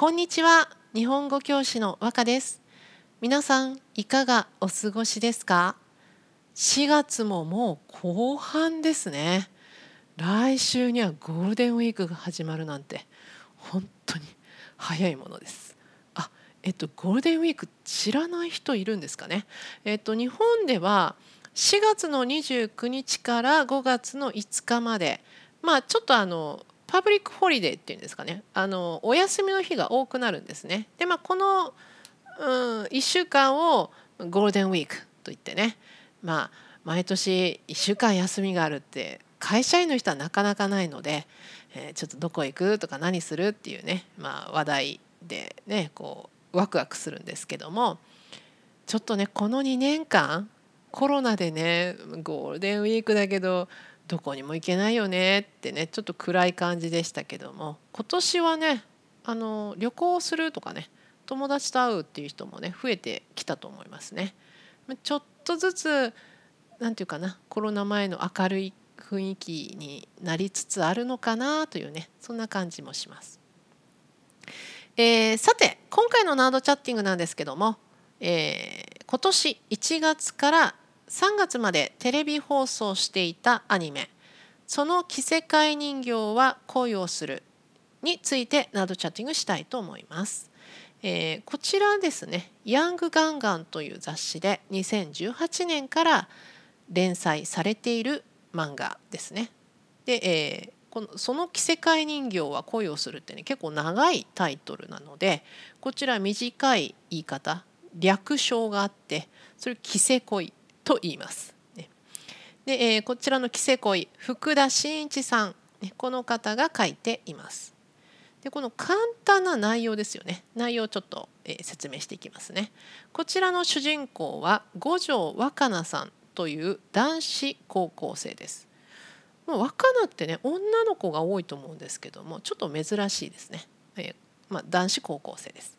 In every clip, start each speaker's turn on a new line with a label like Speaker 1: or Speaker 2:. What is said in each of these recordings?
Speaker 1: こんにちは。日本語教師の和歌です。皆さんいかがお過ごしですか？4月ももう後半ですね。来週にはゴールデンウィークが始まるなんて本当に早いものです。あえっとゴールデンウィーク知らない人いるんですかね？えっと日本では4月の29日から5月の5日までまあちょっとあの public holiday っていうんですかね。あのお休みの日が多くなるんですね。でまあこの、うん、1週間をゴールデンウィークといってね。まあ毎年1週間休みがあるって会社員の人はなかなかないので、えー、ちょっとどこ行くとか何するっていうね、まあ、話題でねこうワクワクするんですけども。ちょっとねこの2年間コロナでねゴールデンウィークだけどどこにも行けないよねってねちょっと暗い感じでしたけども今年はねあの旅行するとかね友達と会うっていう人もね増えてきたと思いますね。ちょっとずつ何て言うかなコロナ前の明るい雰囲気になりつつあるのかなというねそんな感じもします。えー、さて今回のナードチャッティングなんですけども、えー、今年1月から3月までテレビ放送していたアニメ「その着せ替え人形は恋をする」についてなどチャッティングしたいと思います。えー、こちらですね「ヤングガンガン」という雑誌で2018年から連載されている漫画ですね。で、えー、この「その着せ替え人形は恋をする」ってね結構長いタイトルなのでこちら短い言い方略称があってそれ着せ恋と言います。で、えー、こちらの着せ恋福田真一さん、ね、この方が書いています。でこの簡単な内容ですよね内容をちょっと、えー、説明していきますね。こちらの主人公は五条若菜さんという男子高校生です。もう若菜ってね女の子が多いと思うんですけどもちょっと珍しいですね。えーまあ、男子高校生です。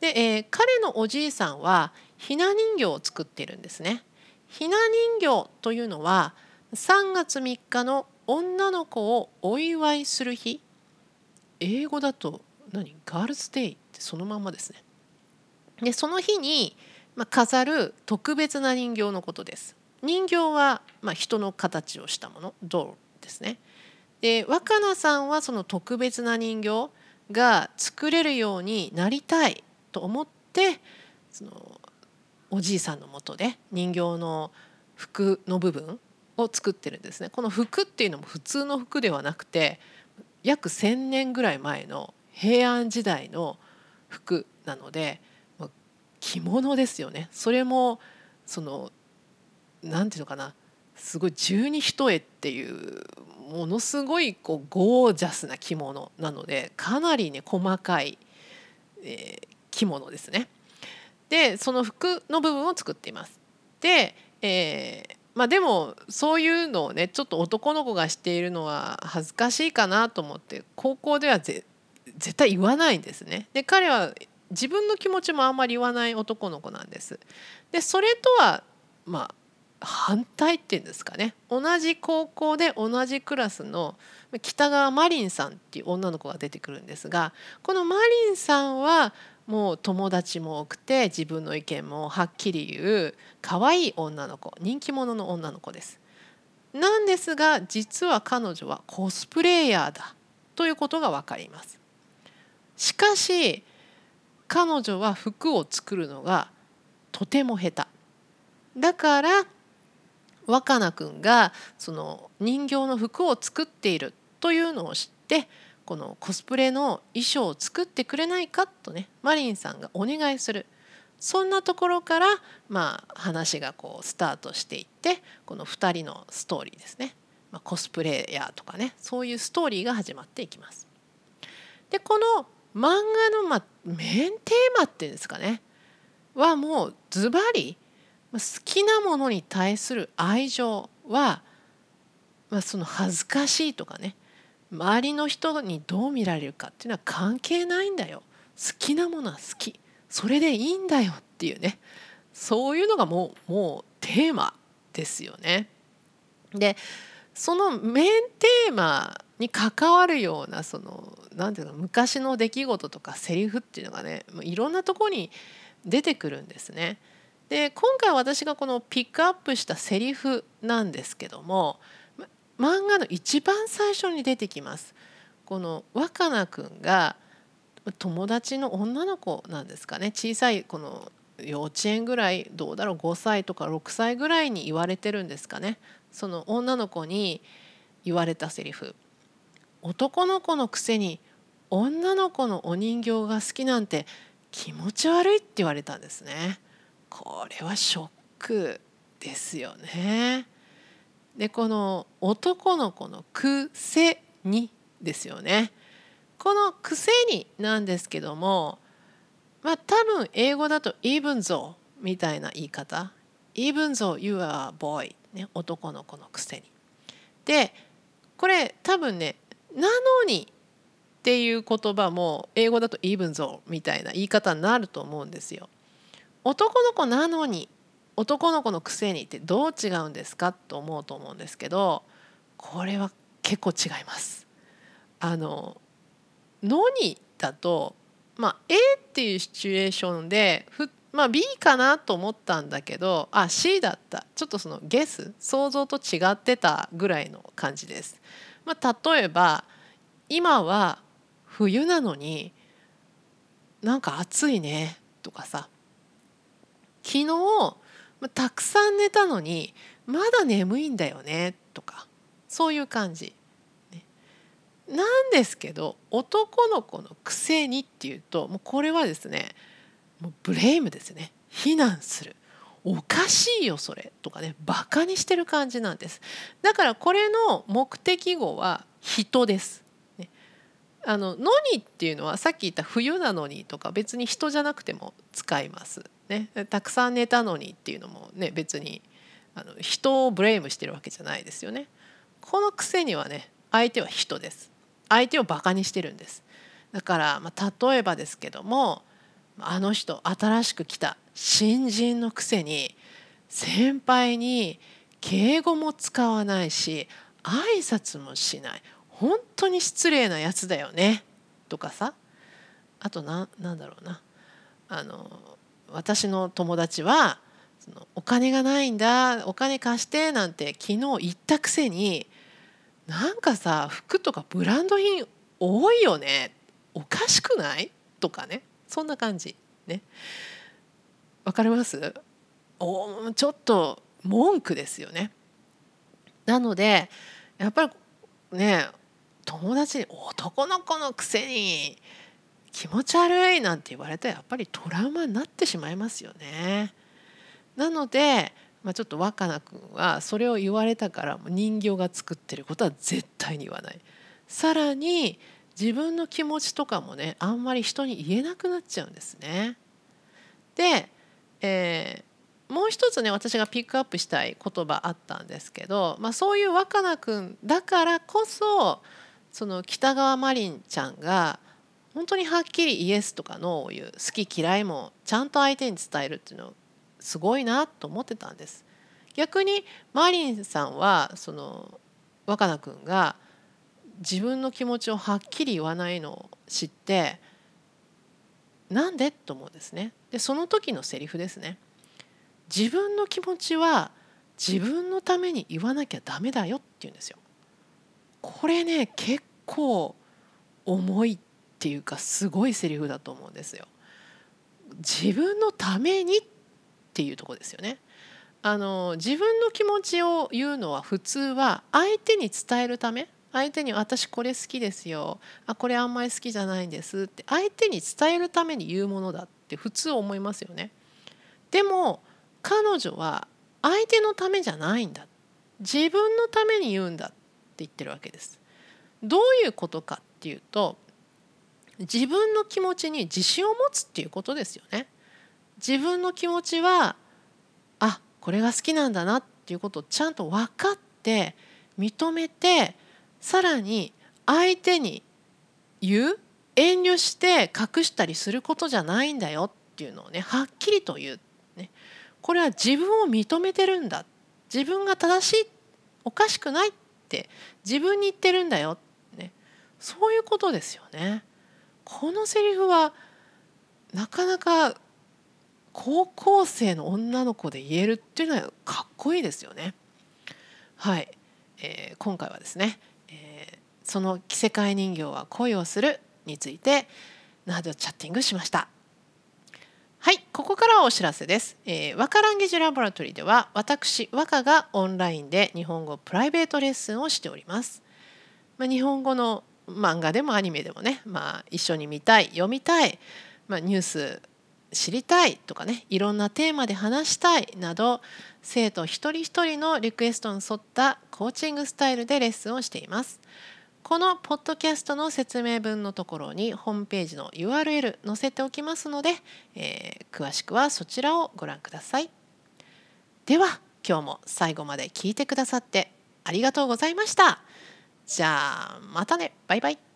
Speaker 1: で、えー、彼のおじいさんはひな人形を作っているんですね。ひな人形というのは3月3日の女の子をお祝いする日英語だと何？ガールズデイってそのまんまですね。でその日に、まあ、飾る特別な人形のことです。人形は、まあ、人の形をしたものドールですね。で若菜さんはその特別な人形が作れるようになりたいと思ってそのおじいさんのもとで人形の服の部分を作ってるんですね。この服っていうのも普通の服ではなくて約1,000年ぐらい前の平安時代の服なので着物ですよね。それもその何て言うのかなすごい十二一重っていうものすごいこうゴージャスな着物なのでかなりね細かい、えー、着物ですね。でその服の部分を作っています。で、えーまあ、でもそういうのをねちょっと男の子がしているのは恥ずかしいかなと思って高校では絶対言わないんですね。で彼は自分の気持ちもあんまり言わない男の子なんです。でそれとはまあ反対っていうんですかね同じ高校で同じクラスの北川マリンさんっていう女の子が出てくるんですがこのマリンさんはもう友達も多くて自分の意見もはっきり言う可愛い女の子人気者の女の子です。なんですが実は彼女はコスプレイヤーだということが分かります。しかし彼女は服を作るのがとても下手。だから若菜くんがその人形の服を作っているというのを知ってこのコスプレの衣装を作ってくれないかとねマリンさんがお願いするそんなところからまあ話がこうスタートしていってこの2人のストーリーですね、まあ、コスプレイヤーとかねそういうストーリーが始まっていきます。でこの漫画の、まあ、メインテーマっていうんですかねはもうズバリ好きなものに対する愛情は、まあ、その恥ずかしいとかね周りの人にどう見られるかっていうのは関係ないんだよ好きなものは好きそれでいいんだよっていうねそういうのがもうもうテーマですよね。でそのメインテーマに関わるようなその何ていうの昔の出来事とかセリフっていうのがねいろんなとこに出てくるんですね。で今回私がこのピックアップしたセリフなんですけども漫画の一番最初に出てきます。この若菜くんが友達の女の子なんですかね。小さいこの幼稚園ぐらいどうだろう5歳とか6歳ぐらいに言われてるんですかね。その女の子に言われたセリフ。男の子のくせに女の子のお人形が好きなんて気持ち悪いって言われたんですね。これはショックですよね。でこの男の子のくせにですよね。このくせになんですけどもまあ多分英語だと even though みたいな言い方。even though you are a boy ね男の子のくせに。でこれ多分ねなのにっていう言葉も英語だと even though みたいな言い方になると思うんですよ。男の子なのに男の子のくせにってどう違うんですかと思うと思うんですけどこれは結構違います。あののにだとまあ A っていうシチュエーションでふまあ B かなと思ったんだけどあ C だったちょっとそのゲス想像と違ってたぐらいの感じです。まあ、例えば今は冬なのになんか暑いねとかさ昨日またくさん寝たのにまだ眠いんだよねとかそういう感じ。ね、なんですけど男の子のくせにっていうともうこれはですねもうブレイムですね非難するおかしいよそれとかねバカにしてる感じなんですだからこれの目的語は人です。ね、あののにっていうのはさっき言った冬なのにとか別に人じゃなくても使います。ね、たくさん寝たのにっていうのもね別にあの人をブレイムしてるわけじゃないですよね。このくせにはね相手は人です。相手をバカにしてるんです。だから、まあ、例えばですけどもあの人新しく来た新人のくせに先輩に敬語も使わないし挨拶もしない本当に失礼なやつだよねとかさあとななんだろうなあの私の友達はそのお金がないんだお金貸してなんて昨日言ったくせになんかさ服とかブランド品多いよねおかしくない？とかねそんな感じ。ね。わかります？おちょっと文句ですよね。なのでやっぱりね友達に男の子のくせに気持ち悪いなんて言われたらやっぱりトラウマになってしまいますよね。なので、まあ、ちょっと若菜君はそれを言われたから人形が作ってることは絶対に言わない。さらに自分の気持ちとかもねあんまり人に言えなくなっちゃうんですね。で、えー、もう一つね私がピックアップしたい言葉あったんですけど、まあ、そういう若菜君だからこそその北川マリンちゃんが本当にはっきりイエスとかノーを言う好き嫌いもちゃんと相手に伝えるっていうのすごいなと思ってたんです。逆にマリンさんはその若菜君が自分の気持ちをはっきり言わないのを知ってなんでと思うんですね。でその時のセリフですね。自分の気持ちは自分のために言わなきゃダメだよって言うんですよ。これね結構重いってていうかすごいセリフだと思うんですよ。自分のためにっていうとこですよね。あの自分の気持ちを言うのは普通は相手に伝えるため相手に「私これ好きですよ」あ「これあんまり好きじゃないんです」って相手に伝えるために言うものだって普通思いますよね。でも彼女は相手のためじゃないんだ自分のために言うんだって言ってるわけです。どういうことかっていうと自分の気持ちに自信を持つっていうことですよね。自分の気持ちはあこれが好きなんだなっていうことをちゃんと分かって認めてさらに相手に言う遠慮して隠したりすることじゃないんだよっていうのをねはっきりと言う、ね、これは自分を認めてるんだ自分が正しいおかしくないって自分に言ってるんだよ、ね、そういうことですよね。このセリフはなかなか高校生の女の子で言えるっていうのはかっこいいですよね。はい、えー、今回はですね、えー、その着せ替え人形は恋をするについてナードチャッティングしました。はい、ここからはお知らせです。えー、和歌ランゲージラボラトリーでは私和歌がオンラインで日本語プライベートレッスンをしております。まあ、日本語の漫画でもアニメでもね、まあ、一緒に見たい読みたい、まあ、ニュース知りたいとかねいろんなテーマで話したいなど生徒一人一人のリクエストに沿ったコーチングスタイルでレッスンをしています。このポッドキャストの説明文のところにホームページの URL 載せておきますので、えー、詳しくはそちらをご覧ください。では今日も最後まで聞いてくださってありがとうございました。じゃあまたねバイバイ。